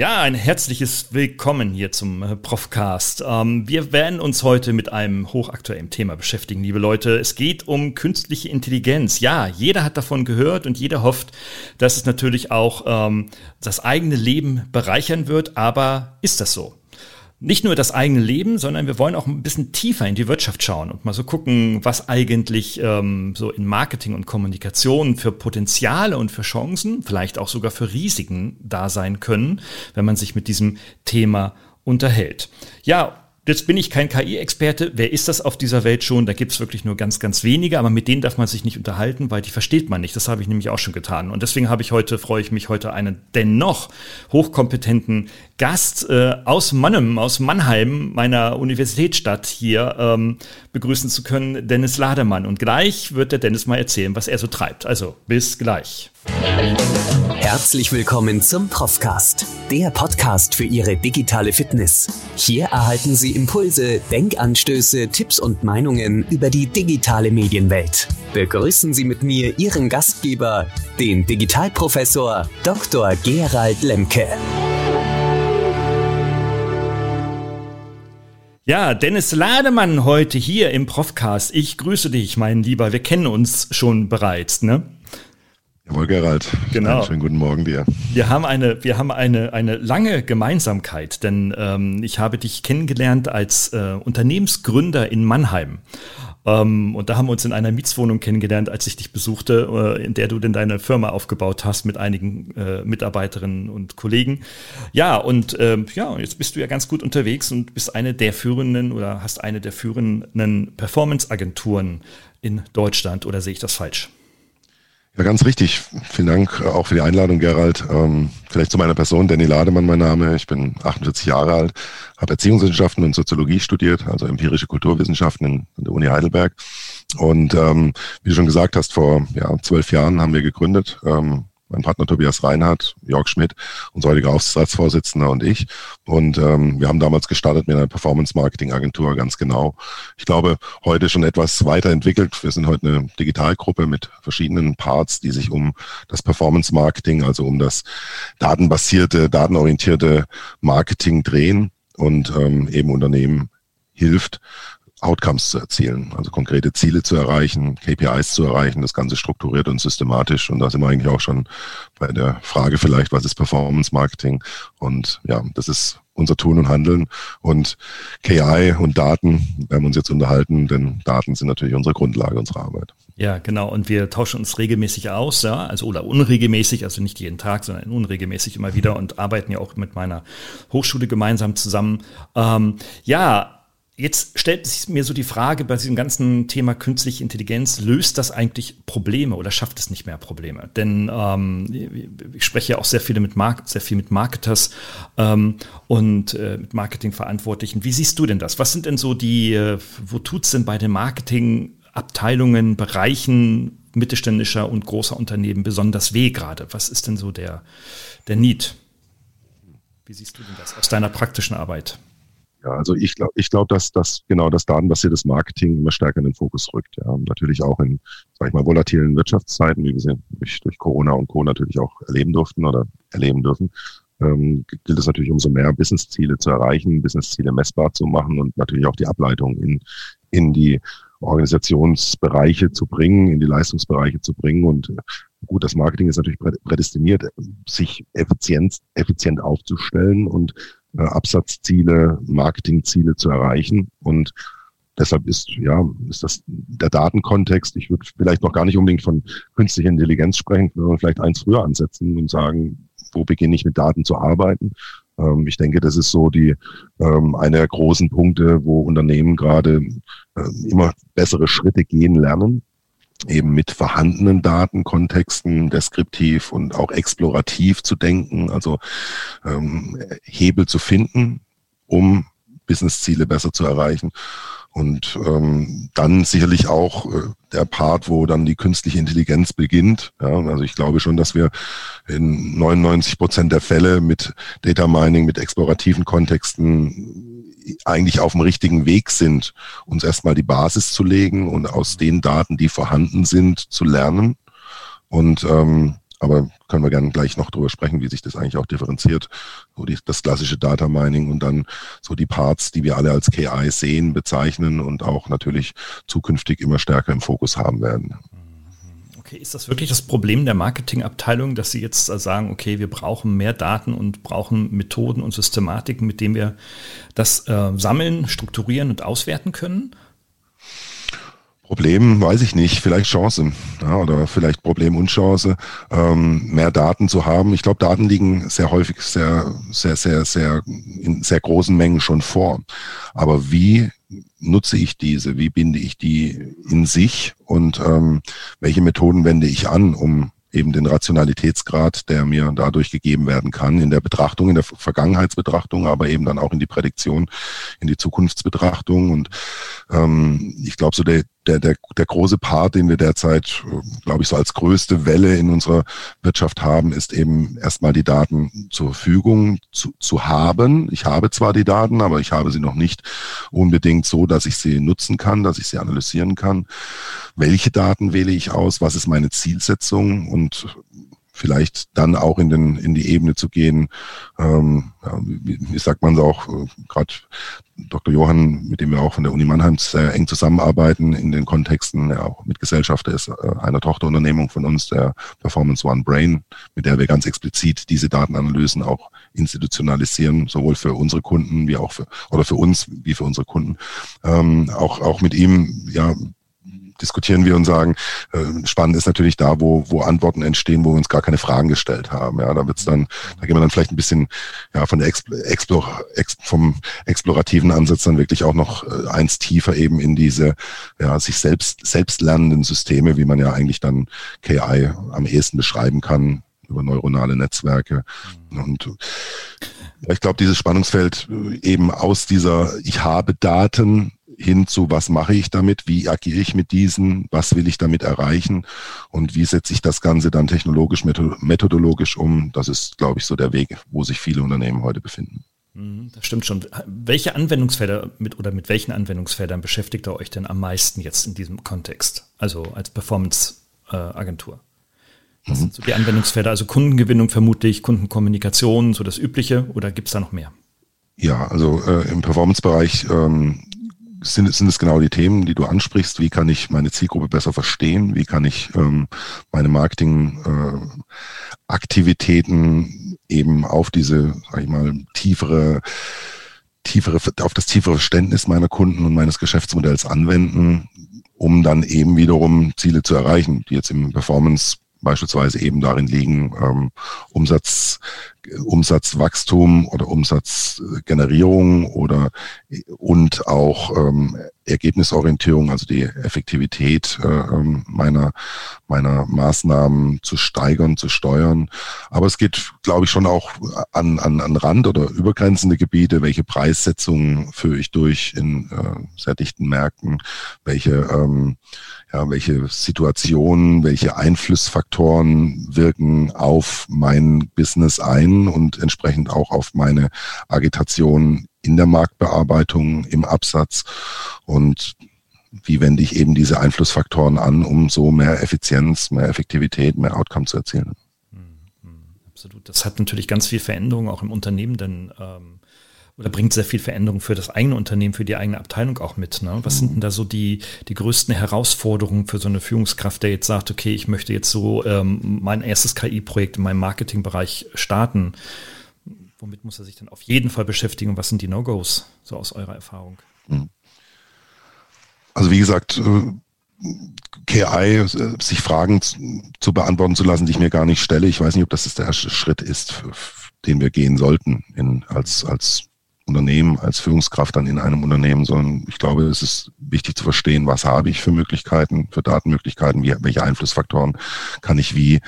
Ja, ein herzliches Willkommen hier zum äh, Profcast. Ähm, wir werden uns heute mit einem hochaktuellen Thema beschäftigen, liebe Leute. Es geht um künstliche Intelligenz. Ja, jeder hat davon gehört und jeder hofft, dass es natürlich auch ähm, das eigene Leben bereichern wird. Aber ist das so? Nicht nur das eigene Leben, sondern wir wollen auch ein bisschen tiefer in die Wirtschaft schauen und mal so gucken, was eigentlich ähm, so in Marketing und Kommunikation für Potenziale und für Chancen, vielleicht auch sogar für Risiken da sein können, wenn man sich mit diesem Thema unterhält. Ja, Jetzt bin ich kein KI-Experte. Wer ist das auf dieser Welt schon? Da gibt es wirklich nur ganz, ganz wenige, aber mit denen darf man sich nicht unterhalten, weil die versteht man nicht. Das habe ich nämlich auch schon getan. Und deswegen habe ich heute, freue ich mich heute einen dennoch hochkompetenten Gast äh, aus Mannem, aus Mannheim, meiner Universitätsstadt hier, ähm, begrüßen zu können, Dennis Lademann. Und gleich wird der Dennis mal erzählen, was er so treibt. Also bis gleich. Herzlich willkommen zum Profcast, der Podcast für Ihre digitale Fitness. Hier erhalten Sie Impulse, Denkanstöße, Tipps und Meinungen über die digitale Medienwelt. Begrüßen Sie mit mir Ihren Gastgeber, den Digitalprofessor Dr. Gerald Lemke. Ja, Dennis Lademann heute hier im Profcast. Ich grüße dich, mein Lieber. Wir kennen uns schon bereits, ne? Jawohl, Gerald. Genau. Einen schönen guten Morgen dir. Wir haben eine, wir haben eine, eine lange Gemeinsamkeit, denn ähm, ich habe dich kennengelernt als äh, Unternehmensgründer in Mannheim. Ähm, und da haben wir uns in einer Mietswohnung kennengelernt, als ich dich besuchte, äh, in der du denn deine Firma aufgebaut hast mit einigen äh, Mitarbeiterinnen und Kollegen. Ja, und äh, ja, jetzt bist du ja ganz gut unterwegs und bist eine der führenden oder hast eine der führenden Performance-Agenturen in Deutschland. Oder sehe ich das falsch? Ja, ganz richtig. Vielen Dank äh, auch für die Einladung, Gerald. Ähm, vielleicht zu meiner Person, Danny Lademann mein Name. Ich bin 48 Jahre alt, habe Erziehungswissenschaften und Soziologie studiert, also empirische Kulturwissenschaften in, in der Uni Heidelberg. Und ähm, wie du schon gesagt hast, vor ja, zwölf Jahren haben wir gegründet, ähm, mein Partner Tobias Reinhardt, Jörg Schmidt, unser heutiger Aufsichtsratsvorsitzender und ich. Und ähm, wir haben damals gestartet mit einer Performance-Marketing-Agentur, ganz genau. Ich glaube, heute schon etwas weiterentwickelt. Wir sind heute eine Digitalgruppe mit verschiedenen Parts, die sich um das Performance-Marketing, also um das datenbasierte, datenorientierte Marketing drehen und ähm, eben Unternehmen hilft, Outcomes zu erzielen, also konkrete Ziele zu erreichen, KPIs zu erreichen, das Ganze strukturiert und systematisch. Und da sind wir eigentlich auch schon bei der Frage vielleicht, was ist Performance Marketing? Und ja, das ist unser Tun und Handeln. Und KI und Daten werden wir uns jetzt unterhalten, denn Daten sind natürlich unsere Grundlage unserer Arbeit. Ja, genau. Und wir tauschen uns regelmäßig aus, ja, also oder unregelmäßig, also nicht jeden Tag, sondern unregelmäßig immer wieder und arbeiten ja auch mit meiner Hochschule gemeinsam zusammen. Ähm, ja, Jetzt stellt sich mir so die Frage bei diesem ganzen Thema künstliche Intelligenz, löst das eigentlich Probleme oder schafft es nicht mehr Probleme? Denn ähm, ich spreche ja auch sehr viele mit Mark sehr viel mit Marketers ähm, und äh, mit Marketingverantwortlichen. Wie siehst du denn das? Was sind denn so die, äh, wo tut's denn bei den Marketingabteilungen, Bereichen mittelständischer und großer Unternehmen besonders weh gerade? Was ist denn so der, der Need? Wie siehst du denn das aus deiner praktischen Arbeit? Ja, also ich glaube, ich glaube, dass das genau das datenbasierte Marketing immer stärker in den Fokus rückt. Ja, natürlich auch in, sag ich mal, volatilen Wirtschaftszeiten, wie wir sie durch, Corona und Co. natürlich auch erleben durften oder erleben dürfen, ähm, gilt es natürlich umso mehr, Businessziele zu erreichen, Businessziele messbar zu machen und natürlich auch die Ableitung in, in die Organisationsbereiche zu bringen, in die Leistungsbereiche zu bringen. Und gut, das Marketing ist natürlich prädestiniert, sich effizient, effizient aufzustellen und äh, Absatzziele, Marketingziele zu erreichen. Und deshalb ist, ja, ist das der Datenkontext. Ich würde vielleicht noch gar nicht unbedingt von künstlicher Intelligenz sprechen, sondern vielleicht eins früher ansetzen und sagen, wo beginne ich mit Daten zu arbeiten? Ähm, ich denke, das ist so die ähm, eine der großen Punkte, wo Unternehmen gerade äh, immer bessere Schritte gehen lernen eben mit vorhandenen Datenkontexten deskriptiv und auch explorativ zu denken, also ähm, Hebel zu finden, um Businessziele besser zu erreichen. Und ähm, dann sicherlich auch äh, der Part, wo dann die künstliche Intelligenz beginnt. Ja, also ich glaube schon, dass wir in 99 Prozent der Fälle mit Data Mining, mit explorativen Kontexten eigentlich auf dem richtigen Weg sind, uns erstmal die Basis zu legen und aus den Daten, die vorhanden sind, zu lernen. Und ähm, aber können wir gerne gleich noch drüber sprechen, wie sich das eigentlich auch differenziert. So die, das klassische Data Mining und dann so die Parts, die wir alle als KI sehen, bezeichnen und auch natürlich zukünftig immer stärker im Fokus haben werden. Okay, ist das wirklich das Problem der Marketingabteilung, dass sie jetzt sagen, okay, wir brauchen mehr Daten und brauchen Methoden und Systematiken, mit denen wir das äh, sammeln, strukturieren und auswerten können? Problem, weiß ich nicht, vielleicht Chance ja, oder vielleicht Problem und Chance, ähm, mehr Daten zu haben. Ich glaube, Daten liegen sehr häufig sehr, sehr, sehr, sehr in sehr großen Mengen schon vor. Aber wie nutze ich diese? Wie binde ich die in sich? Und ähm, welche Methoden wende ich an, um eben den Rationalitätsgrad, der mir dadurch gegeben werden kann, in der Betrachtung, in der Vergangenheitsbetrachtung, aber eben dann auch in die Prädiktion, in die Zukunftsbetrachtung. Und ähm, ich glaube, so der, der, der, der große Part, den wir derzeit, glaube ich, so als größte Welle in unserer Wirtschaft haben, ist eben erstmal die Daten zur Verfügung zu, zu haben. Ich habe zwar die Daten, aber ich habe sie noch nicht unbedingt so, dass ich sie nutzen kann, dass ich sie analysieren kann. Welche Daten wähle ich aus? Was ist meine Zielsetzung? Und vielleicht dann auch in, den, in die Ebene zu gehen, ähm, ja, wie, wie sagt man es auch, äh, gerade Dr. Johann, mit dem wir auch von der Uni Mannheim sehr eng zusammenarbeiten in den Kontexten, ja, auch mit Gesellschafter ist äh, einer Tochterunternehmung von uns, der Performance One Brain, mit der wir ganz explizit diese Datenanalysen auch institutionalisieren, sowohl für unsere Kunden wie auch für, oder für uns wie für unsere Kunden. Ähm, auch, auch mit ihm, ja, diskutieren wir und sagen, äh, spannend ist natürlich da, wo, wo Antworten entstehen, wo wir uns gar keine Fragen gestellt haben. Ja, da wird's dann, da gehen wir dann vielleicht ein bisschen ja von der Expl Explor Ex vom explorativen Ansatz dann wirklich auch noch äh, eins tiefer eben in diese ja sich selbst selbst lernenden Systeme, wie man ja eigentlich dann KI am ehesten beschreiben kann über neuronale Netzwerke und ich glaube, dieses Spannungsfeld äh, eben aus dieser Ich habe Daten hin zu, was mache ich damit, wie agiere ich mit diesen, was will ich damit erreichen und wie setze ich das Ganze dann technologisch, methodologisch um. Das ist, glaube ich, so der Weg, wo sich viele Unternehmen heute befinden. Mhm, das stimmt schon. Welche Anwendungsfelder mit oder mit welchen Anwendungsfeldern beschäftigt ihr euch denn am meisten jetzt in diesem Kontext? Also als Performance-Agentur? Was mhm. sind so die Anwendungsfelder? Also Kundengewinnung vermutlich, Kundenkommunikation, so das Übliche oder gibt es da noch mehr? Ja, also äh, im Performance-Bereich ähm, sind, sind es genau die Themen, die du ansprichst. Wie kann ich meine Zielgruppe besser verstehen? Wie kann ich ähm, meine Marketingaktivitäten äh, eben auf diese, sag ich mal, tiefere, tiefere, auf das tiefere Verständnis meiner Kunden und meines Geschäftsmodells anwenden, um dann eben wiederum Ziele zu erreichen, die jetzt im Performance beispielsweise eben darin liegen, ähm, Umsatz, Umsatzwachstum oder Umsatzgenerierung oder und auch ähm, Ergebnisorientierung, also die Effektivität äh, ähm, meiner, meiner Maßnahmen zu steigern, zu steuern. Aber es geht, glaube ich, schon auch an, an, an Rand- oder übergrenzende Gebiete. Welche Preissetzungen führe ich durch in äh, sehr dichten Märkten? Welche, ähm, ja, welche Situationen, welche Einflussfaktoren wirken auf mein Business ein und entsprechend auch auf meine Agitation in der Marktbearbeitung, im Absatz und wie wende ich eben diese Einflussfaktoren an, um so mehr Effizienz, mehr Effektivität, mehr Outcome zu erzielen. Absolut. Das hat natürlich ganz viel Veränderung auch im Unternehmen, denn ähm, oder bringt sehr viel Veränderung für das eigene Unternehmen, für die eigene Abteilung auch mit. Ne? Was sind denn da so die, die größten Herausforderungen für so eine Führungskraft, der jetzt sagt, okay, ich möchte jetzt so ähm, mein erstes KI-Projekt in meinem Marketingbereich starten? womit muss er sich dann auf jeden Fall beschäftigen was sind die No-Gos, so aus eurer Erfahrung? Hm. Also wie gesagt, äh, KI, äh, sich Fragen zu beantworten zu lassen, die ich mir gar nicht stelle. Ich weiß nicht, ob das der erste Schritt ist, den wir gehen sollten in, als, als Unternehmen, als Führungskraft dann in einem Unternehmen, sondern ich glaube, es ist wichtig zu verstehen, was habe ich für Möglichkeiten, für Datenmöglichkeiten, wie, welche Einflussfaktoren kann ich wie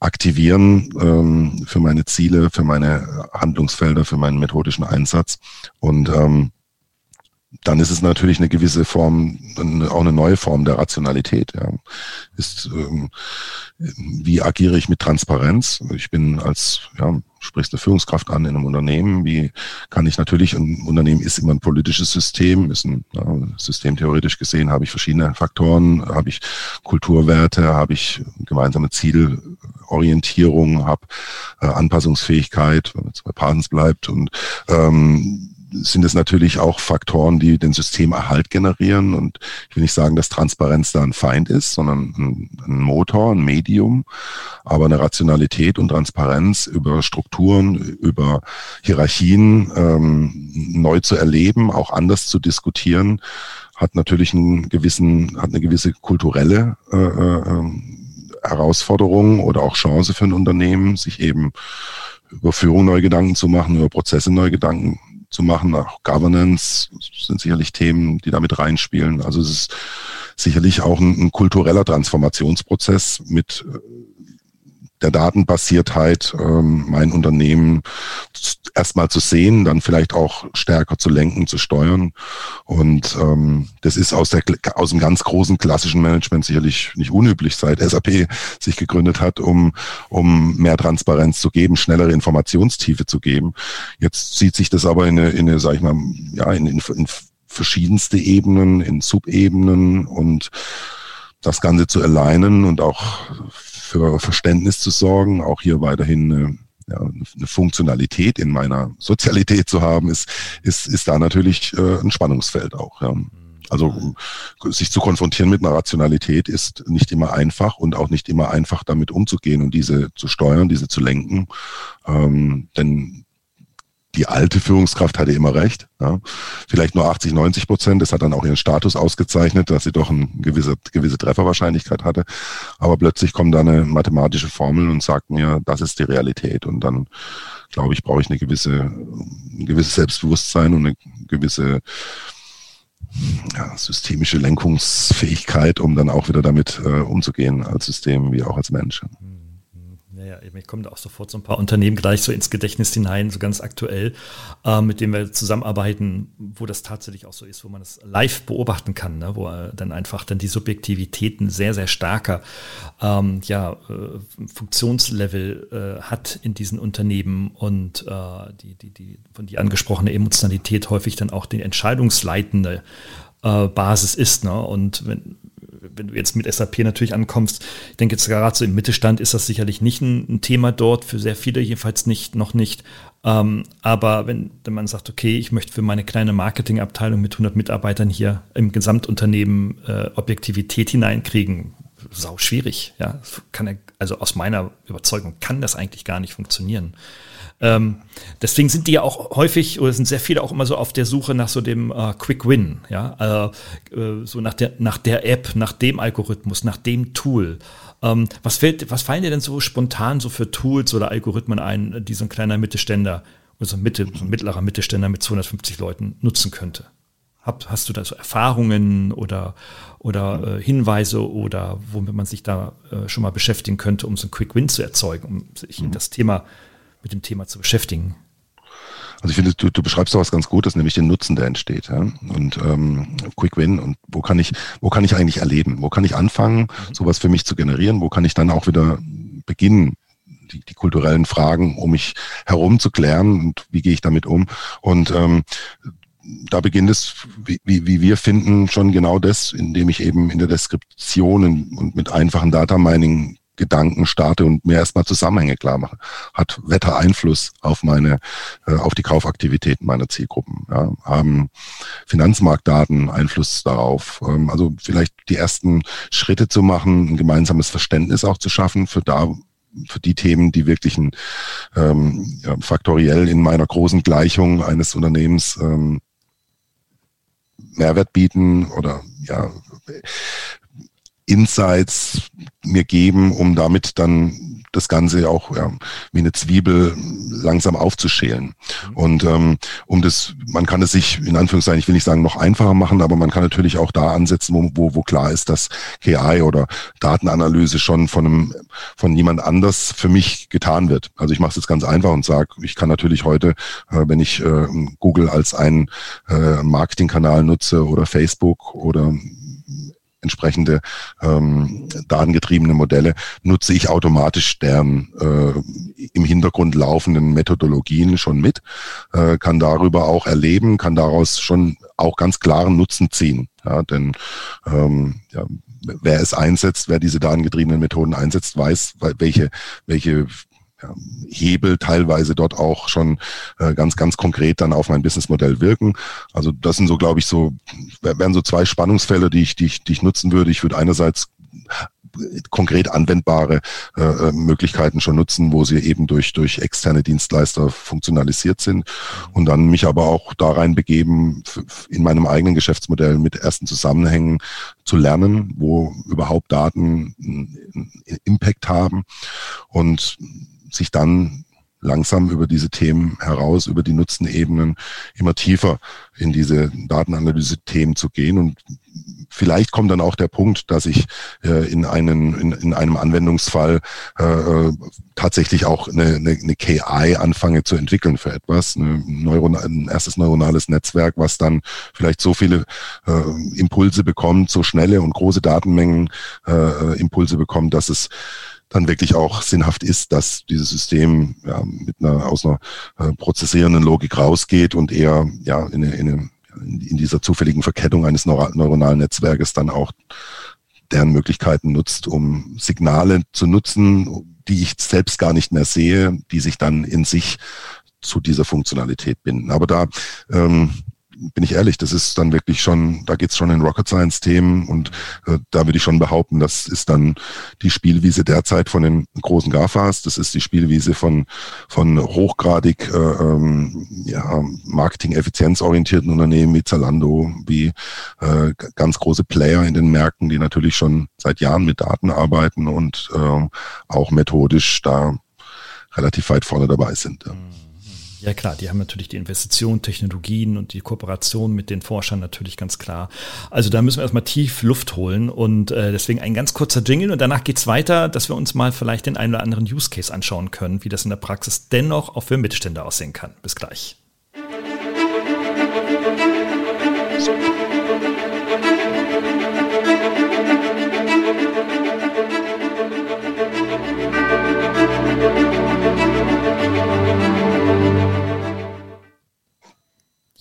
aktivieren ähm, für meine Ziele, für meine Handlungsfelder, für meinen methodischen Einsatz. Und ähm, dann ist es natürlich eine gewisse Form, auch eine neue Form der Rationalität. Ja. Ist, ähm, wie agiere ich mit Transparenz? Ich bin als, ja, sprichst eine Führungskraft an in einem Unternehmen. Wie kann ich natürlich, ein Unternehmen ist immer ein politisches System, ist ein ja, System theoretisch gesehen, habe ich verschiedene Faktoren, habe ich Kulturwerte, habe ich gemeinsame Zielorientierung, habe äh, Anpassungsfähigkeit, wenn jetzt bei Parsons bleibt und ähm, sind es natürlich auch Faktoren, die den Systemerhalt generieren. Und ich will nicht sagen, dass Transparenz da ein Feind ist, sondern ein, ein Motor, ein Medium. Aber eine Rationalität und Transparenz über Strukturen, über Hierarchien ähm, neu zu erleben, auch anders zu diskutieren, hat natürlich einen gewissen, hat eine gewisse kulturelle äh, äh, Herausforderung oder auch Chance für ein Unternehmen, sich eben über Führung neue Gedanken zu machen, über Prozesse neue Gedanken zu machen. Auch Governance sind sicherlich Themen, die damit reinspielen. Also es ist sicherlich auch ein, ein kultureller Transformationsprozess mit äh, der Datenbasiertheit ähm, mein Unternehmen erstmal zu sehen, dann vielleicht auch stärker zu lenken, zu steuern. Und ähm, das ist aus, der, aus dem ganz großen klassischen Management sicherlich nicht unüblich, seit SAP sich gegründet hat, um, um mehr Transparenz zu geben, schnellere Informationstiefe zu geben. Jetzt zieht sich das aber in eine, in eine sag ich mal, ja, in, in, in verschiedenste Ebenen, in Subebenen und das Ganze zu alignen und auch für Verständnis zu sorgen, auch hier weiterhin eine, ja, eine Funktionalität in meiner Sozialität zu haben, ist, ist, ist da natürlich äh, ein Spannungsfeld auch. Ja. Also sich zu konfrontieren mit einer Rationalität ist nicht immer einfach und auch nicht immer einfach damit umzugehen und diese zu steuern, diese zu lenken. Ähm, denn die alte Führungskraft hatte immer recht. Ja. Vielleicht nur 80, 90 Prozent. Das hat dann auch ihren Status ausgezeichnet, dass sie doch eine gewisse, gewisse Trefferwahrscheinlichkeit hatte. Aber plötzlich kommt da eine mathematische Formel und sagt mir, das ist die Realität. Und dann, glaube ich, brauche ich eine gewisse, ein gewisses Selbstbewusstsein und eine gewisse ja, systemische Lenkungsfähigkeit, um dann auch wieder damit äh, umzugehen als System wie auch als Mensch. Mir kommen da auch sofort so ein paar Unternehmen gleich so ins Gedächtnis hinein, so ganz aktuell, äh, mit denen wir zusammenarbeiten, wo das tatsächlich auch so ist, wo man das live beobachten kann, ne? wo äh, dann einfach dann die Subjektivitäten sehr, sehr starker ähm, ja, äh, Funktionslevel äh, hat in diesen Unternehmen und äh, die, die, die von dir angesprochene Emotionalität häufig dann auch die entscheidungsleitende äh, Basis ist. Ne? Und wenn, wenn du jetzt mit SAP natürlich ankommst, ich denke jetzt gerade so im Mittelstand ist das sicherlich nicht ein, ein Thema dort, für sehr viele jedenfalls nicht, noch nicht. Ähm, aber wenn, wenn man sagt, okay, ich möchte für meine kleine Marketingabteilung mit 100 Mitarbeitern hier im Gesamtunternehmen äh, Objektivität hineinkriegen, sau schwierig. Ja, kann, also aus meiner Überzeugung kann das eigentlich gar nicht funktionieren. Ähm, deswegen sind die ja auch häufig oder sind sehr viele auch immer so auf der Suche nach so dem äh, Quick Win, ja, äh, äh, so nach der, nach der App, nach dem Algorithmus, nach dem Tool. Ähm, was, fällt, was fallen dir denn so spontan so für Tools oder Algorithmen ein, die so ein kleiner Mittelständler, also Mitte, so ein mittlerer Mittelständler mit 250 Leuten nutzen könnte? Hab, hast du da so Erfahrungen oder, oder äh, Hinweise oder womit man sich da äh, schon mal beschäftigen könnte, um so ein Quick Win zu erzeugen, um sich in mhm. das Thema mit dem Thema zu beschäftigen. Also ich finde, du, du beschreibst doch was ganz Gutes, nämlich den Nutzen, der entsteht. Ja? Und ähm, Quick Win und wo kann ich, wo kann ich eigentlich erleben? Wo kann ich anfangen, mhm. sowas für mich zu generieren? Wo kann ich dann auch wieder beginnen, die, die kulturellen Fragen um mich herum zu klären und wie gehe ich damit um? Und ähm, da beginnt es, wie, wie wir finden, schon genau das, indem ich eben in der Deskription und mit einfachen Data Mining Gedanken starte und mir erstmal Zusammenhänge klar mache. Hat Wetter Einfluss auf meine, äh, auf die Kaufaktivitäten meiner Zielgruppen? Ja? Haben Finanzmarktdaten Einfluss darauf? Ähm, also vielleicht die ersten Schritte zu machen, ein gemeinsames Verständnis auch zu schaffen für da, für die Themen, die wirklich ein, ähm, ja, faktoriell in meiner großen Gleichung eines Unternehmens ähm, Mehrwert bieten oder ja Insights mir geben, um damit dann das Ganze auch ja, wie eine Zwiebel langsam aufzuschälen. Mhm. Und ähm, um das, man kann es sich in Anführungszeichen, ich will nicht sagen noch einfacher machen, aber man kann natürlich auch da ansetzen, wo, wo, wo klar ist, dass KI oder Datenanalyse schon von einem von jemand anders für mich getan wird. Also ich mache es jetzt ganz einfach und sage, ich kann natürlich heute, äh, wenn ich äh, Google als einen äh, Marketingkanal nutze oder Facebook oder entsprechende ähm, datengetriebene Modelle, nutze ich automatisch deren äh, im Hintergrund laufenden Methodologien schon mit, äh, kann darüber auch erleben, kann daraus schon auch ganz klaren Nutzen ziehen. Ja, denn ähm, ja, wer es einsetzt, wer diese datengetriebenen Methoden einsetzt, weiß, welche, welche Hebel teilweise dort auch schon äh, ganz, ganz konkret dann auf mein Businessmodell wirken. Also das sind so, glaube ich, so, wären so zwei Spannungsfälle, die ich, die ich, die ich nutzen würde. Ich würde einerseits konkret anwendbare äh, äh, Möglichkeiten schon nutzen, wo sie eben durch, durch externe Dienstleister funktionalisiert sind und dann mich aber auch da rein begeben, in meinem eigenen Geschäftsmodell mit ersten Zusammenhängen zu lernen, wo überhaupt Daten einen Impact haben und sich dann langsam über diese Themen heraus, über die Nutzenebenen immer tiefer in diese Datenanalyse-Themen zu gehen. Und vielleicht kommt dann auch der Punkt, dass ich äh, in, einen, in, in einem Anwendungsfall äh, äh tatsächlich auch eine, eine, eine KI anfange zu entwickeln für etwas, eine Neuron ein erstes neuronales Netzwerk, was dann vielleicht so viele äh, Impulse bekommt, so schnelle und große Datenmengen äh, Impulse bekommt, dass es dann wirklich auch sinnhaft ist, dass dieses System ja, mit einer aus einer äh, prozessierenden Logik rausgeht und eher ja in, in, in dieser zufälligen Verkettung eines neuronalen Netzwerkes dann auch deren Möglichkeiten nutzt, um Signale zu nutzen, die ich selbst gar nicht mehr sehe, die sich dann in sich zu dieser Funktionalität binden. Aber da ähm, bin ich ehrlich, das ist dann wirklich schon, da geht's schon in Rocket Science Themen und äh, da würde ich schon behaupten, das ist dann die Spielwiese derzeit von den großen GAFAs, das ist die Spielwiese von, von hochgradig äh, ähm, ja, marketing-effizienzorientierten Unternehmen wie Zalando, wie äh, ganz große Player in den Märkten, die natürlich schon seit Jahren mit Daten arbeiten und äh, auch methodisch da relativ weit vorne dabei sind. Ja. Mhm. Ja klar, die haben natürlich die Investitionen, Technologien und die Kooperation mit den Forschern natürlich ganz klar. Also da müssen wir erstmal tief Luft holen und äh, deswegen ein ganz kurzer Jingle und danach geht's weiter, dass wir uns mal vielleicht den einen oder anderen Use Case anschauen können, wie das in der Praxis dennoch auch für Mittelstände aussehen kann. Bis gleich.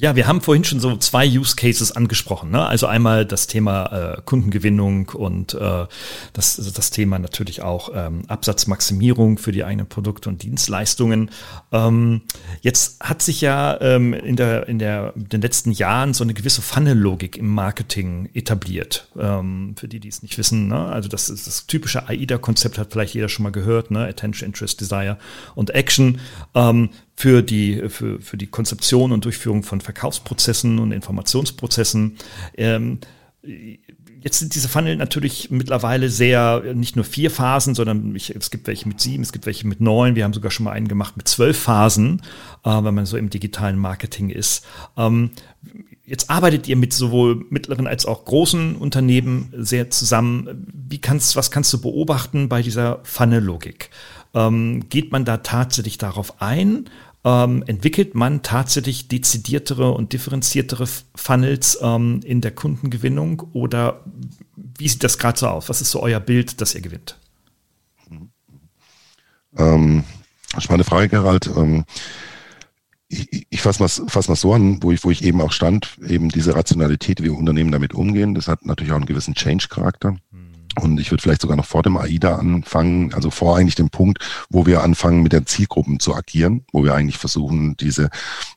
Ja, wir haben vorhin schon so zwei Use Cases angesprochen. Ne? Also einmal das Thema äh, Kundengewinnung und äh, das, das Thema natürlich auch ähm, Absatzmaximierung für die eigenen Produkte und Dienstleistungen. Ähm, jetzt hat sich ja ähm, in, der, in, der, in den letzten Jahren so eine gewisse Funnel-Logik im Marketing etabliert. Ähm, für die, die es nicht wissen. Ne? Also das, ist das typische AIDA-Konzept hat vielleicht jeder schon mal gehört. Ne? Attention, Interest, Desire und Action. Für die, für, für die Konzeption und Durchführung von Verkaufsprozessen und Informationsprozessen. Ähm, Jetzt sind diese Funnel natürlich mittlerweile sehr, nicht nur vier Phasen, sondern ich, es gibt welche mit sieben, es gibt welche mit neun. Wir haben sogar schon mal einen gemacht mit zwölf Phasen, äh, wenn man so im digitalen Marketing ist. Ähm, jetzt arbeitet ihr mit sowohl mittleren als auch großen Unternehmen sehr zusammen. Wie kannst, was kannst du beobachten bei dieser Funnel-Logik? Ähm, geht man da tatsächlich darauf ein? Ähm, entwickelt man tatsächlich dezidiertere und differenziertere Funnels ähm, in der Kundengewinnung oder wie sieht das gerade so aus? Was ist so euer Bild, das ihr gewinnt? Ähm, spannende Frage, Gerald. Ähm, ich, ich fasse mal, fass mal so an, wo ich, wo ich eben auch stand, eben diese Rationalität, wie Unternehmen damit umgehen, das hat natürlich auch einen gewissen Change-Charakter. Und ich würde vielleicht sogar noch vor dem AIDA anfangen, also vor eigentlich dem Punkt, wo wir anfangen mit den Zielgruppen zu agieren, wo wir eigentlich versuchen, diese,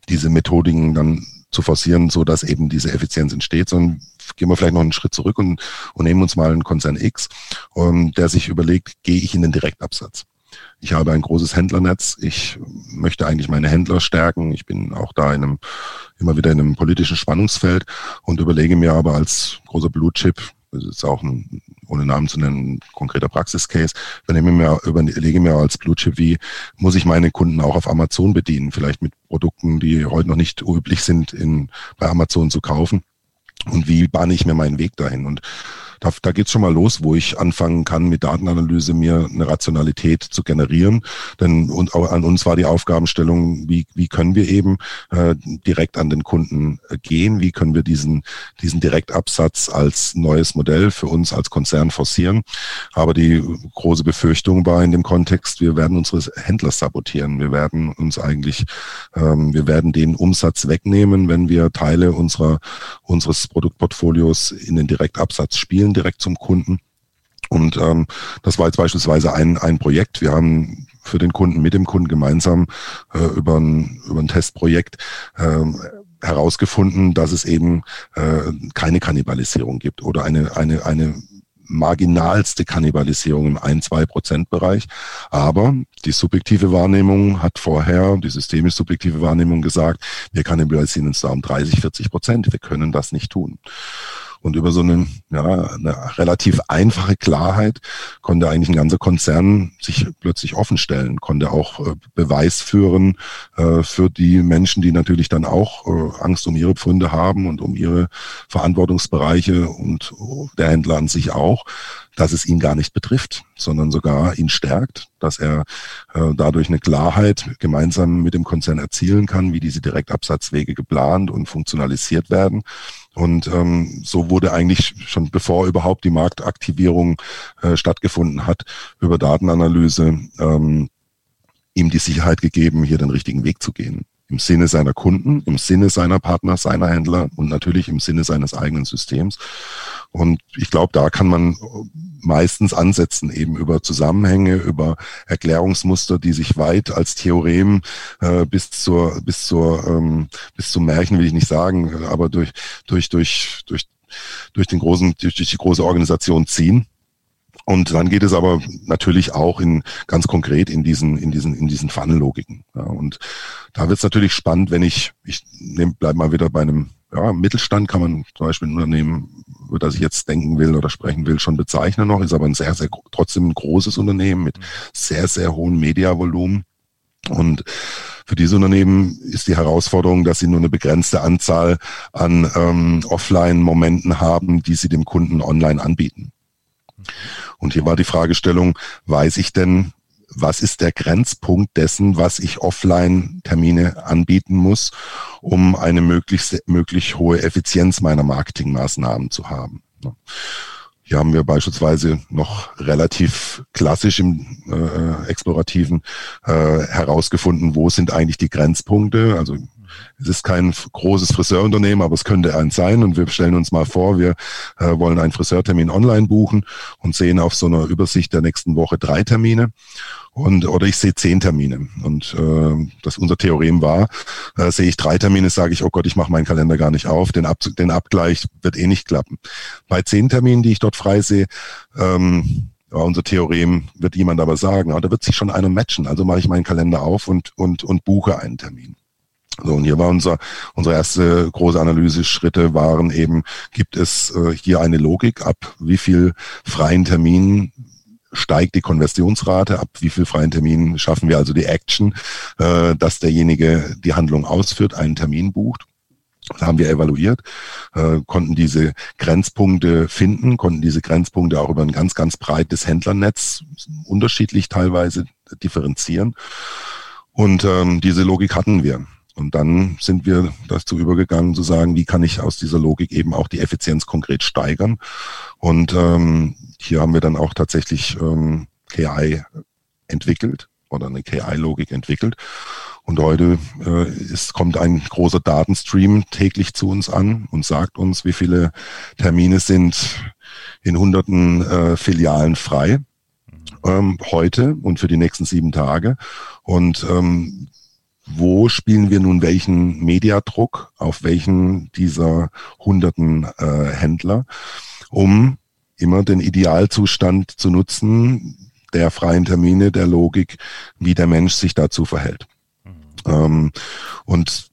diese Methodiken dann zu forcieren, so dass eben diese Effizienz entsteht, sondern gehen wir vielleicht noch einen Schritt zurück und, und nehmen uns mal einen Konzern X, um, ähm, der sich überlegt, gehe ich in den Direktabsatz? Ich habe ein großes Händlernetz. Ich möchte eigentlich meine Händler stärken. Ich bin auch da in einem, immer wieder in einem politischen Spannungsfeld und überlege mir aber als großer Blue Chip das ist auch ein, ohne Namen zu nennen, ein konkreter Praxiscase, übernehme mir, überlege mir als Blue Chip, wie muss ich meine Kunden auch auf Amazon bedienen, vielleicht mit Produkten, die heute noch nicht üblich sind, in, bei Amazon zu kaufen. Und wie bahne ich mir meinen Weg dahin? Und da, da geht es schon mal los, wo ich anfangen kann, mit Datenanalyse mir eine Rationalität zu generieren. Denn und an uns war die Aufgabenstellung, wie, wie können wir eben äh, direkt an den Kunden äh, gehen? Wie können wir diesen, diesen Direktabsatz als neues Modell für uns als Konzern forcieren? Aber die große Befürchtung war in dem Kontext, wir werden unsere Händler sabotieren. Wir werden uns eigentlich, ähm, wir werden den Umsatz wegnehmen, wenn wir Teile unserer, unseres Produktportfolios in den Direktabsatz spielen Zielen direkt zum Kunden. Und ähm, das war jetzt beispielsweise ein, ein Projekt. Wir haben für den Kunden, mit dem Kunden gemeinsam äh, über, ein, über ein Testprojekt äh, herausgefunden, dass es eben äh, keine Kannibalisierung gibt oder eine, eine, eine marginalste Kannibalisierung im 1-2-Prozent-Bereich. Aber die subjektive Wahrnehmung hat vorher, die systemisch subjektive Wahrnehmung gesagt, wir kannibalisieren uns da um 30, 40 Prozent. Wir können das nicht tun. Und über so eine, ja, eine relativ einfache Klarheit konnte eigentlich ein ganzer Konzern sich plötzlich offenstellen, konnte auch äh, Beweis führen äh, für die Menschen, die natürlich dann auch äh, Angst um ihre Pfunde haben und um ihre Verantwortungsbereiche und der Händler an sich auch, dass es ihn gar nicht betrifft, sondern sogar ihn stärkt, dass er äh, dadurch eine Klarheit gemeinsam mit dem Konzern erzielen kann, wie diese Direktabsatzwege geplant und funktionalisiert werden. Und ähm, so wurde eigentlich schon bevor überhaupt die Marktaktivierung äh, stattgefunden hat, über Datenanalyse ähm, ihm die Sicherheit gegeben, hier den richtigen Weg zu gehen im Sinne seiner Kunden, im Sinne seiner Partner, seiner Händler und natürlich im Sinne seines eigenen Systems. Und ich glaube, da kann man meistens ansetzen, eben über Zusammenhänge, über Erklärungsmuster, die sich weit als Theorem äh, bis zur, bis zur, ähm, bis zum Märchen will ich nicht sagen, aber durch, durch, durch, durch, durch den großen, durch die große Organisation ziehen. Und dann geht es aber natürlich auch in ganz konkret in diesen in diesen in diesen Funnel-Logiken. Ja, und da wird es natürlich spannend, wenn ich ich nehm, bleib mal wieder bei einem ja, Mittelstand kann man zum Beispiel ein Unternehmen, über das ich jetzt denken will oder sprechen will, schon bezeichnen noch, ist aber ein sehr, sehr trotzdem ein großes Unternehmen mit sehr, sehr hohem Mediavolumen. Und für diese Unternehmen ist die Herausforderung, dass sie nur eine begrenzte Anzahl an ähm, Offline-Momenten haben, die sie dem Kunden online anbieten. Und hier war die Fragestellung, weiß ich denn, was ist der Grenzpunkt dessen, was ich Offline-Termine anbieten muss, um eine möglichst, möglich hohe Effizienz meiner Marketingmaßnahmen zu haben. Hier haben wir beispielsweise noch relativ klassisch im äh, explorativen äh, herausgefunden, wo sind eigentlich die Grenzpunkte. Also es ist kein großes Friseurunternehmen, aber es könnte eins sein. Und wir stellen uns mal vor, wir äh, wollen einen Friseurtermin online buchen und sehen auf so einer Übersicht der nächsten Woche drei Termine. Und, oder ich sehe zehn Termine. Und äh, das unser Theorem war, äh, sehe ich drei Termine, sage ich, oh Gott, ich mache meinen Kalender gar nicht auf. Den, Ab den Abgleich wird eh nicht klappen. Bei zehn Terminen, die ich dort frei sehe, ähm, ja, unser Theorem wird jemand aber sagen, ja, da wird sich schon einer matchen. Also mache ich meinen Kalender auf und, und, und buche einen Termin. So, und hier war unser, unsere erste große Analyse-Schritte waren eben, gibt es äh, hier eine Logik ab, wie viel freien Terminen steigt die Konversionsrate, ab wie viel freien Terminen schaffen wir also die Action, äh, dass derjenige die Handlung ausführt, einen Termin bucht. Das haben wir evaluiert, äh, konnten diese Grenzpunkte finden, konnten diese Grenzpunkte auch über ein ganz, ganz breites Händlernetz unterschiedlich teilweise differenzieren. Und ähm, diese Logik hatten wir. Und dann sind wir dazu übergegangen zu sagen, wie kann ich aus dieser Logik eben auch die Effizienz konkret steigern. Und ähm, hier haben wir dann auch tatsächlich ähm, KI entwickelt oder eine KI-Logik entwickelt. Und heute äh, ist, kommt ein großer Datenstream täglich zu uns an und sagt uns, wie viele Termine sind in hunderten äh, Filialen frei ähm, heute und für die nächsten sieben Tage. Und ähm, wo spielen wir nun welchen Mediadruck auf welchen dieser hunderten äh, Händler, um immer den Idealzustand zu nutzen, der freien Termine, der Logik, wie der Mensch sich dazu verhält. Mhm. Ähm, und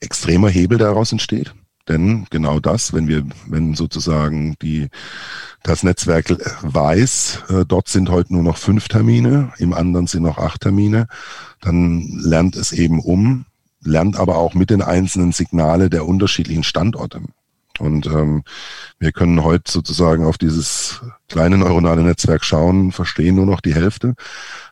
extremer Hebel daraus entsteht, Denn genau das, wenn wir, wenn sozusagen die, das Netzwerk weiß, äh, dort sind heute nur noch fünf Termine, im anderen sind noch acht Termine, dann lernt es eben um, lernt aber auch mit den einzelnen Signale der unterschiedlichen Standorte. Und ähm, wir können heute sozusagen auf dieses kleine neuronale Netzwerk schauen, verstehen nur noch die Hälfte,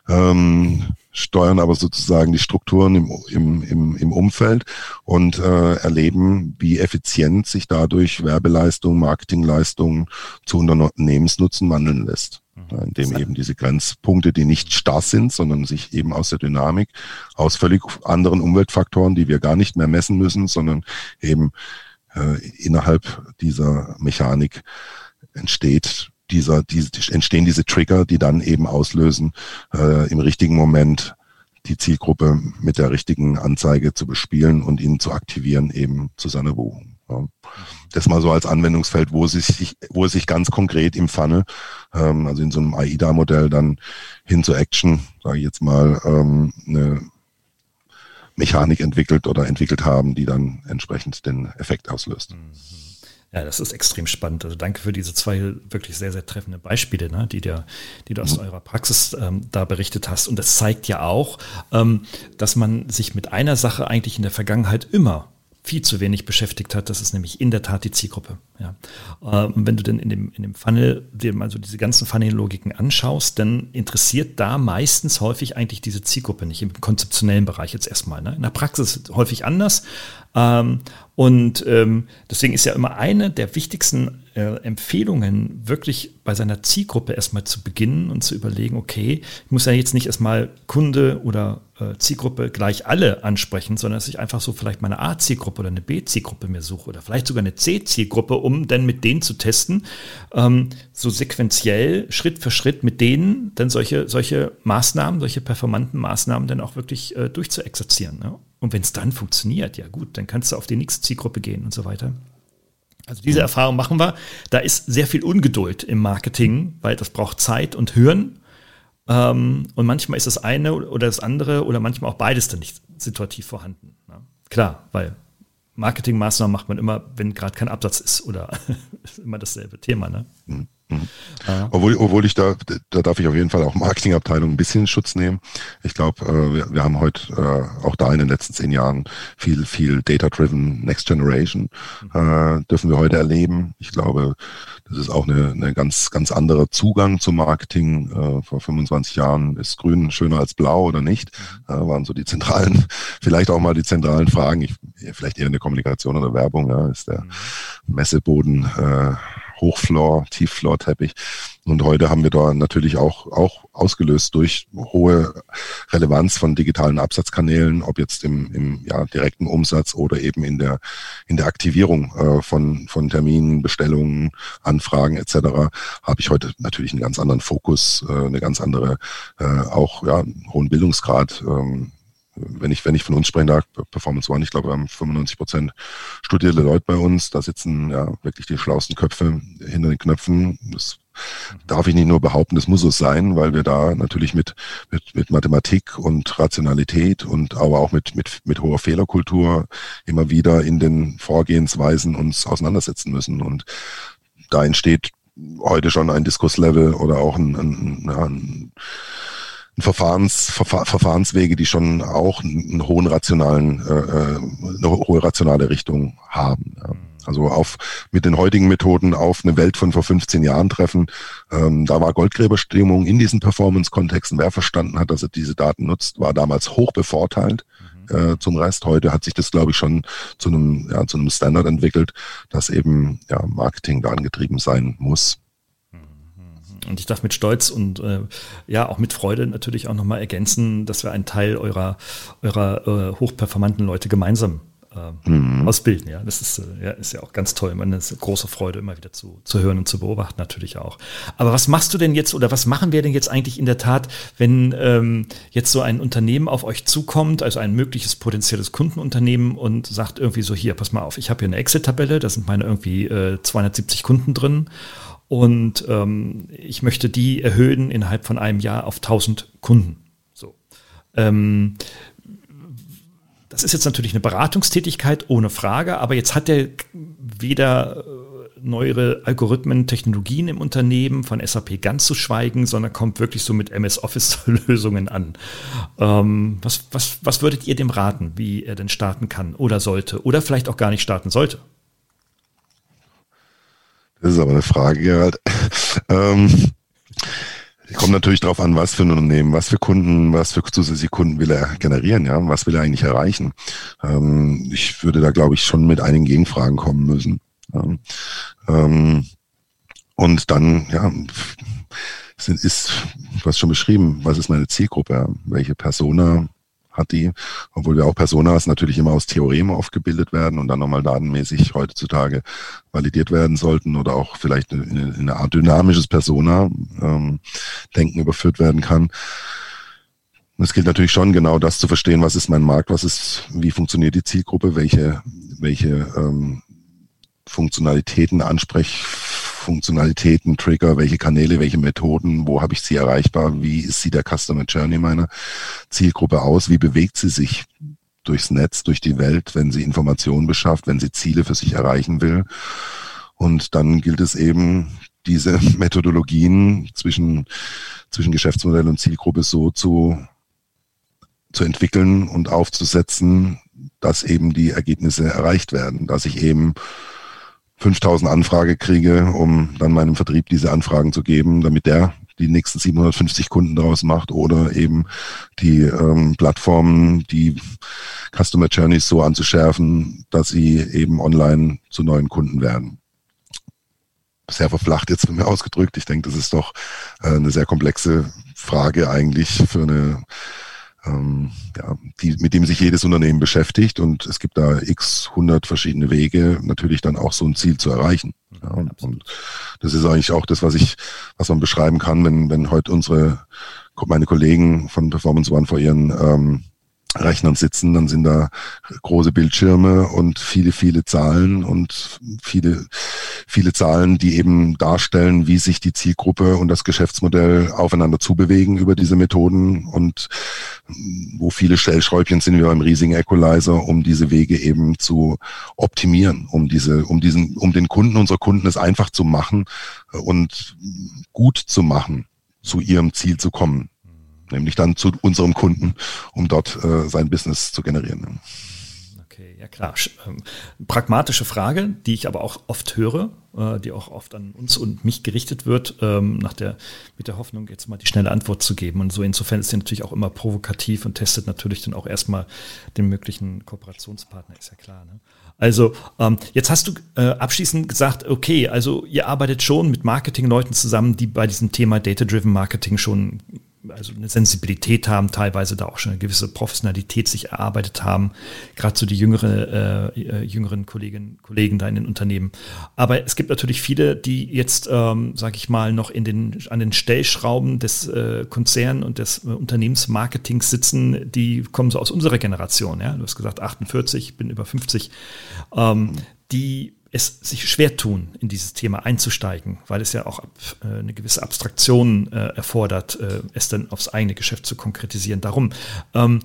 ähm, steuern aber sozusagen die Strukturen im, im, im, im Umfeld und äh, erleben, wie effizient sich dadurch Werbeleistung, Marketingleistung zu Unternehmensnutzen wandeln lässt mhm. indem eben diese Grenzpunkte, die nicht starr sind, sondern sich eben aus der Dynamik, aus völlig anderen Umweltfaktoren, die wir gar nicht mehr messen müssen, sondern eben äh, innerhalb dieser Mechanik entsteht dieser, diese, entstehen diese Trigger, die dann eben auslösen, äh, im richtigen Moment die Zielgruppe mit der richtigen Anzeige zu bespielen und ihn zu aktivieren eben zu seiner Buchung. Ja. Das mal so als Anwendungsfeld, wo es sich, wo es sich ganz konkret im Funnel, ähm, also in so einem AIDA-Modell dann hin zu Action, sage ich jetzt mal, ähm, eine Mechanik entwickelt oder entwickelt haben, die dann entsprechend den Effekt auslöst. Mhm. Ja, das ist extrem spannend. Also danke für diese zwei wirklich sehr, sehr treffende Beispiele, ne, die, dir, die du aus mhm. eurer Praxis ähm, da berichtet hast. Und das zeigt ja auch, ähm, dass man sich mit einer Sache eigentlich in der Vergangenheit immer viel zu wenig beschäftigt hat. Das ist nämlich in der Tat die Zielgruppe. Ja. Und ähm, wenn du denn in dem, in dem Funnel dir mal so diese ganzen Funnel-Logiken anschaust, dann interessiert da meistens häufig eigentlich diese Zielgruppe nicht im konzeptionellen Bereich jetzt erstmal. Ne? In der Praxis häufig anders. Ähm, und ähm, deswegen ist ja immer eine der wichtigsten äh, Empfehlungen, wirklich bei seiner Zielgruppe erstmal zu beginnen und zu überlegen, okay, ich muss ja jetzt nicht erstmal Kunde oder äh, Zielgruppe gleich alle ansprechen, sondern dass ich einfach so vielleicht meine A-Zielgruppe oder eine B-Zielgruppe mir suche oder vielleicht sogar eine C-Zielgruppe, um dann mit denen zu testen, ähm, so sequenziell, Schritt für Schritt mit denen dann solche, solche Maßnahmen, solche performanten Maßnahmen dann auch wirklich äh, durchzuexerzieren. Ne? Und wenn es dann funktioniert, ja gut, dann kannst du auf die nächste Zielgruppe gehen und so weiter. Also diese Erfahrung machen wir. Da ist sehr viel Ungeduld im Marketing, weil das braucht Zeit und Hören. Ähm, und manchmal ist das eine oder das andere oder manchmal auch beides dann nicht situativ vorhanden. Ne? Klar, weil Marketingmaßnahmen macht man immer, wenn gerade kein Absatz ist oder ist immer dasselbe Thema. Ne? Mhm. Mhm. Ja. Obwohl, obwohl ich da, da darf ich auf jeden Fall auch Marketingabteilung ein bisschen Schutz nehmen. Ich glaube, äh, wir, wir haben heute äh, auch da in den letzten zehn Jahren viel, viel Data-Driven Next Generation mhm. äh, dürfen wir heute erleben. Ich glaube, das ist auch eine, eine ganz, ganz anderer Zugang zum Marketing. Äh, vor 25 Jahren ist Grün schöner als Blau oder nicht? Äh, waren so die zentralen, vielleicht auch mal die zentralen Fragen. Ich, vielleicht eher eine Kommunikation oder Werbung. Ja, ist der mhm. Messeboden äh, Hochfloor, Tieffloor-Teppich. Und heute haben wir da natürlich auch, auch ausgelöst durch hohe Relevanz von digitalen Absatzkanälen, ob jetzt im, im ja, direkten Umsatz oder eben in der, in der Aktivierung äh, von, von Terminen, Bestellungen, Anfragen etc., habe ich heute natürlich einen ganz anderen Fokus, äh, eine ganz andere, äh, auch ja, hohen Bildungsgrad. Ähm, wenn ich, wenn ich von uns spreche, da Performance One, ich glaube, wir haben 95 Prozent studierte Leute bei uns. Da sitzen ja wirklich die schlauesten Köpfe hinter den Knöpfen. Das darf ich nicht nur behaupten, das muss so sein, weil wir da natürlich mit, mit, mit Mathematik und Rationalität und aber auch mit, mit, mit hoher Fehlerkultur immer wieder in den Vorgehensweisen uns auseinandersetzen müssen. Und da entsteht heute schon ein Diskurslevel oder auch ein, ein, ein Verfahrens, Verfahr, Verfahrenswege, die schon auch einen hohen rationalen, äh, äh, eine hohe rationale Richtung haben. Ja. Also auf mit den heutigen Methoden auf eine Welt von vor 15 Jahren treffen. Ähm, da war Goldgräberstimmung in diesen Performance-Kontexten. Wer verstanden hat, dass er diese Daten nutzt, war damals hoch bevorteilt mhm. äh, zum Rest. Heute hat sich das, glaube ich, schon zu einem, ja, zu einem Standard entwickelt, dass eben ja, Marketing da angetrieben sein muss. Und ich darf mit Stolz und äh, ja auch mit Freude natürlich auch nochmal ergänzen, dass wir einen Teil eurer, eurer äh, hochperformanten Leute gemeinsam äh, mhm. ausbilden. Ja, das ist, äh, ja, ist ja auch ganz toll. Man ist eine große Freude, immer wieder zu, zu hören und zu beobachten natürlich auch. Aber was machst du denn jetzt oder was machen wir denn jetzt eigentlich in der Tat, wenn ähm, jetzt so ein Unternehmen auf euch zukommt, also ein mögliches potenzielles Kundenunternehmen und sagt irgendwie so, hier, pass mal auf, ich habe hier eine Excel-Tabelle, da sind meine irgendwie äh, 270 Kunden drin und ähm, ich möchte die erhöhen innerhalb von einem Jahr auf 1000 Kunden. So. Ähm, das ist jetzt natürlich eine Beratungstätigkeit ohne Frage, aber jetzt hat er weder äh, neuere Algorithmen, Technologien im Unternehmen von SAP ganz zu schweigen, sondern kommt wirklich so mit MS Office Lösungen an. Ähm, was, was, was würdet ihr dem raten, wie er denn starten kann oder sollte oder vielleicht auch gar nicht starten sollte? Das ist aber eine Frage, Gerald. ähm, Kommt natürlich darauf an, was für ein Unternehmen, was für Kunden, was für zusätzliche Kunden will er generieren, ja, was will er eigentlich erreichen. Ähm, ich würde da, glaube ich, schon mit einigen Gegenfragen kommen müssen. Ja. Ähm, und dann, ja, sind, ist, du hast schon beschrieben, was ist meine Zielgruppe, welche Persona hat die, obwohl wir auch Personas natürlich immer aus Theoremen aufgebildet werden und dann nochmal datenmäßig heutzutage validiert werden sollten oder auch vielleicht in eine, Art dynamisches Persona ähm, überführt werden kann. Es gilt natürlich schon genau das zu verstehen, was ist mein Markt, was ist, wie funktioniert die Zielgruppe, welche, welche ähm, Funktionalitäten, Ansprechfunktionalitäten, Trigger, welche Kanäle, welche Methoden, wo habe ich sie erreichbar, wie sieht der Customer Journey meiner Zielgruppe aus, wie bewegt sie sich durchs Netz, durch die Welt, wenn sie Informationen beschafft, wenn sie Ziele für sich erreichen will. Und dann gilt es eben, diese Methodologien zwischen, zwischen Geschäftsmodell und Zielgruppe so zu, zu entwickeln und aufzusetzen, dass eben die Ergebnisse erreicht werden, dass ich eben 5000 Anfrage kriege, um dann meinem Vertrieb diese Anfragen zu geben, damit der die nächsten 750 Kunden daraus macht oder eben die ähm, Plattformen, die Customer Journeys so anzuschärfen, dass sie eben online zu neuen Kunden werden. Sehr verflacht jetzt von mir ausgedrückt. Ich denke, das ist doch äh, eine sehr komplexe Frage eigentlich für eine ähm, ja, die, mit dem sich jedes Unternehmen beschäftigt und es gibt da x hundert verschiedene Wege, natürlich dann auch so ein Ziel zu erreichen. Ja, und das ist eigentlich auch das, was ich, was man beschreiben kann, wenn, wenn heute unsere, meine Kollegen von Performance One vor ihren ähm, Rechnern sitzen, dann sind da große Bildschirme und viele, viele Zahlen und viele, viele Zahlen, die eben darstellen, wie sich die Zielgruppe und das Geschäftsmodell aufeinander zubewegen über diese Methoden und wo viele Stellschräubchen sind wie beim riesigen Equalizer, um diese Wege eben zu optimieren, um diese, um diesen, um den Kunden unserer Kunden es einfach zu machen und gut zu machen, zu ihrem Ziel zu kommen nämlich dann zu unserem Kunden, um dort äh, sein Business zu generieren. Okay, ja klar. Ähm, pragmatische Frage, die ich aber auch oft höre, äh, die auch oft an uns und mich gerichtet wird, ähm, nach der, mit der Hoffnung, jetzt mal die schnelle Antwort zu geben. Und so insofern ist sie natürlich auch immer provokativ und testet natürlich dann auch erstmal den möglichen Kooperationspartner, ist ja klar. Ne? Also ähm, jetzt hast du äh, abschließend gesagt, okay, also ihr arbeitet schon mit Marketingleuten zusammen, die bei diesem Thema Data-Driven Marketing schon also eine Sensibilität haben, teilweise da auch schon eine gewisse Professionalität sich erarbeitet haben, gerade so die jüngere, äh, äh, jüngeren Kolleginnen Kollegen da in den Unternehmen. Aber es gibt natürlich viele, die jetzt, ähm, sage ich mal, noch in den an den Stellschrauben des äh, Konzern und des äh, Unternehmensmarketings sitzen, die kommen so aus unserer Generation. Ja, du hast gesagt 48, ich bin über 50, ähm, die es sich schwer tun, in dieses Thema einzusteigen, weil es ja auch ab, äh, eine gewisse Abstraktion äh, erfordert, äh, es dann aufs eigene Geschäft zu konkretisieren. Darum, ähm,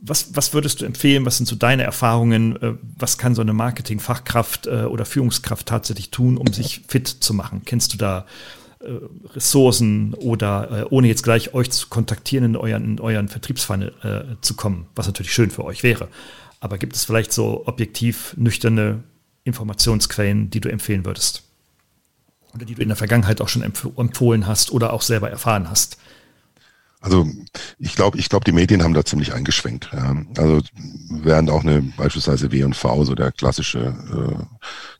was, was würdest du empfehlen? Was sind so deine Erfahrungen? Äh, was kann so eine Marketingfachkraft äh, oder Führungskraft tatsächlich tun, um sich fit zu machen? Kennst du da äh, Ressourcen oder ohne jetzt gleich euch zu kontaktieren, in euren, in euren Vertriebsfunnel zu kommen, was natürlich schön für euch wäre? Aber gibt es vielleicht so objektiv nüchterne Informationsquellen, die du empfehlen würdest? Oder die du in der Vergangenheit auch schon empfohlen hast oder auch selber erfahren hast? Also ich glaube, ich glaube, die Medien haben da ziemlich eingeschwenkt. Ja. Also während auch eine beispielsweise W&V, so der klassische äh,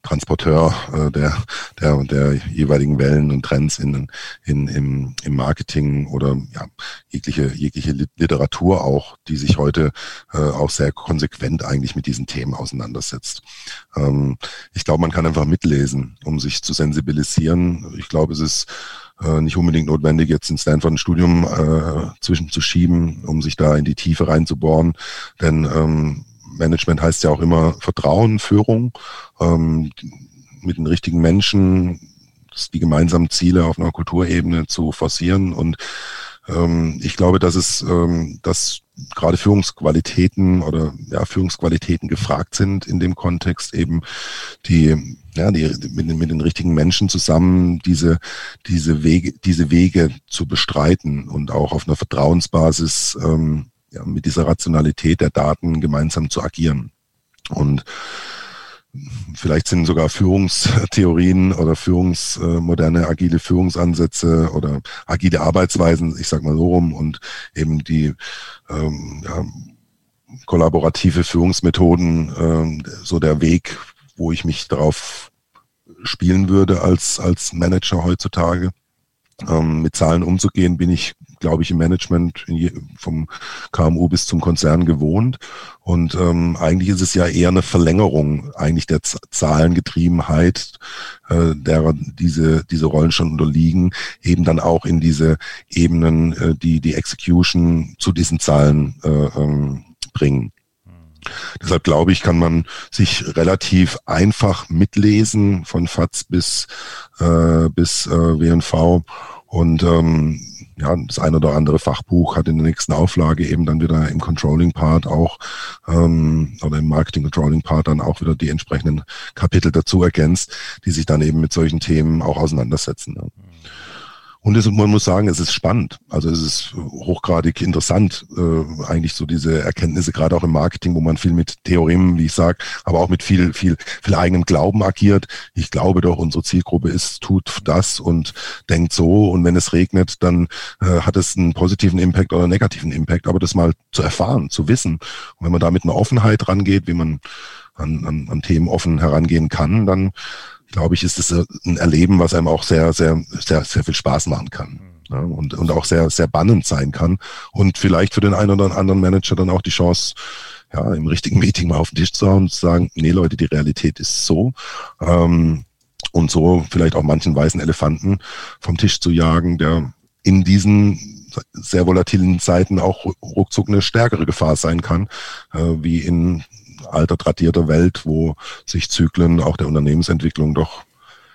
Transporteur äh, der, der der jeweiligen Wellen und Trends in, in im, im Marketing oder ja jegliche jegliche Literatur auch, die sich heute äh, auch sehr konsequent eigentlich mit diesen Themen auseinandersetzt. Ähm, ich glaube, man kann einfach mitlesen, um sich zu sensibilisieren. Ich glaube, es ist äh, nicht unbedingt notwendig, jetzt in Stanford ein Studium äh, zwischenzuschieben, um sich da in die Tiefe reinzubohren. Denn ähm, Management heißt ja auch immer Vertrauen, Führung, ähm, mit den richtigen Menschen die gemeinsamen Ziele auf einer Kulturebene zu forcieren und ich glaube, dass es, ähm, dass gerade Führungsqualitäten oder ja, Führungsqualitäten gefragt sind in dem Kontext eben die ja, die, mit, den, mit den richtigen Menschen zusammen diese, diese Wege, diese Wege zu bestreiten und auch auf einer Vertrauensbasis ähm, ja, mit dieser Rationalität der Daten gemeinsam zu agieren. Und Vielleicht sind sogar Führungstheorien oder Führungs, äh, agile Führungsansätze oder agile Arbeitsweisen, ich sag mal so rum, und eben die ähm, ja, kollaborative Führungsmethoden ähm, so der Weg, wo ich mich darauf spielen würde als, als Manager heutzutage. Ähm, mit Zahlen umzugehen, bin ich, glaube ich, im Management je, vom KMU bis zum Konzern gewohnt. Und ähm, eigentlich ist es ja eher eine Verlängerung eigentlich der Z Zahlengetriebenheit, äh, derer diese, diese Rollen schon unterliegen, eben dann auch in diese Ebenen, äh, die die Execution zu diesen Zahlen äh, ähm, bringen. Deshalb glaube ich, kann man sich relativ einfach mitlesen von FATS bis, äh, bis äh, WNV und ähm, ja, das eine oder andere Fachbuch hat in der nächsten Auflage eben dann wieder im Controlling-Part auch ähm, oder im Marketing-Controlling-Part dann auch wieder die entsprechenden Kapitel dazu ergänzt, die sich dann eben mit solchen Themen auch auseinandersetzen. Ja. Und es, man muss sagen, es ist spannend. Also es ist hochgradig interessant, äh, eigentlich so diese Erkenntnisse, gerade auch im Marketing, wo man viel mit Theoremen, wie ich sage, aber auch mit viel, viel, viel eigenem Glauben agiert. Ich glaube doch, unsere Zielgruppe ist, tut das und denkt so. Und wenn es regnet, dann äh, hat es einen positiven Impact oder einen negativen Impact. Aber das mal zu erfahren, zu wissen. Und wenn man da mit einer Offenheit rangeht, wie man an, an, an Themen offen herangehen kann, dann glaube ich, ist es ein Erleben, was einem auch sehr, sehr, sehr, sehr viel Spaß machen kann. Ja, und, und auch sehr, sehr bannend sein kann. Und vielleicht für den einen oder anderen Manager dann auch die Chance, ja, im richtigen Meeting mal auf den Tisch zu hauen und zu sagen, nee Leute, die Realität ist so. Ähm, und so vielleicht auch manchen weißen Elefanten vom Tisch zu jagen, der in diesen sehr volatilen Zeiten auch ruckzuck eine stärkere Gefahr sein kann, äh, wie in alter, tradierter Welt, wo sich Zyklen auch der Unternehmensentwicklung doch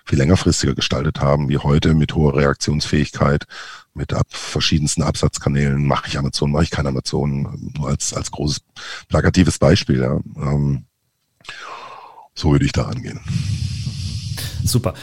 viel längerfristiger gestaltet haben, wie heute mit hoher Reaktionsfähigkeit, mit ab verschiedensten Absatzkanälen. Mache ich Amazon, mache ich keine Amazon, nur als, als großes plakatives Beispiel. Ja. Ähm, so würde ich da angehen. Super.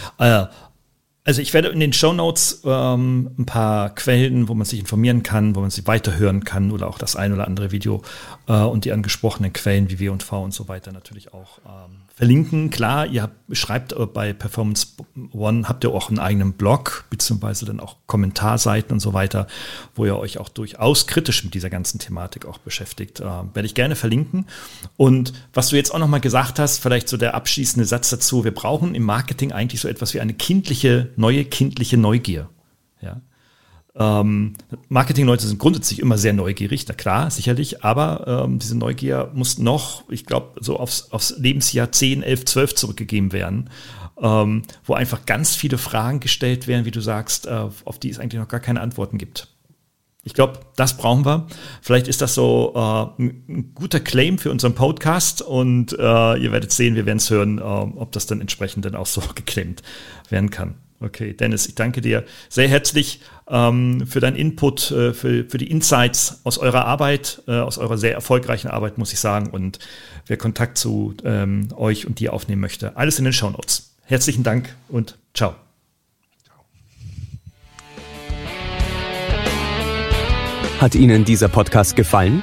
Also ich werde in den Show Notes ähm, ein paar Quellen, wo man sich informieren kann, wo man sie weiterhören kann oder auch das ein oder andere Video äh, und die angesprochenen Quellen wie W und V und so weiter natürlich auch ähm, verlinken. Klar, ihr schreibt äh, bei Performance One, habt ihr auch einen eigenen Blog, beziehungsweise dann auch Kommentarseiten und so weiter, wo ihr euch auch durchaus kritisch mit dieser ganzen Thematik auch beschäftigt. Äh, werde ich gerne verlinken. Und was du jetzt auch nochmal gesagt hast, vielleicht so der abschließende Satz dazu, wir brauchen im Marketing eigentlich so etwas wie eine kindliche, neue kindliche Neugier. Ja. Ähm, Marketingleute sind grundsätzlich immer sehr neugierig, na klar, sicherlich, aber ähm, diese Neugier muss noch, ich glaube, so aufs, aufs Lebensjahr 10, 11, 12 zurückgegeben werden, ähm, wo einfach ganz viele Fragen gestellt werden, wie du sagst, äh, auf die es eigentlich noch gar keine Antworten gibt. Ich glaube, das brauchen wir. Vielleicht ist das so äh, ein guter Claim für unseren Podcast und äh, ihr werdet sehen, wir werden es hören, äh, ob das dann entsprechend dann auch so geclaimt werden kann. Okay, Dennis, ich danke dir sehr herzlich ähm, für deinen Input, äh, für, für die Insights aus eurer Arbeit, äh, aus eurer sehr erfolgreichen Arbeit, muss ich sagen. Und wer Kontakt zu ähm, euch und dir aufnehmen möchte, alles in den Show Notes. Herzlichen Dank und ciao. Hat Ihnen dieser Podcast gefallen?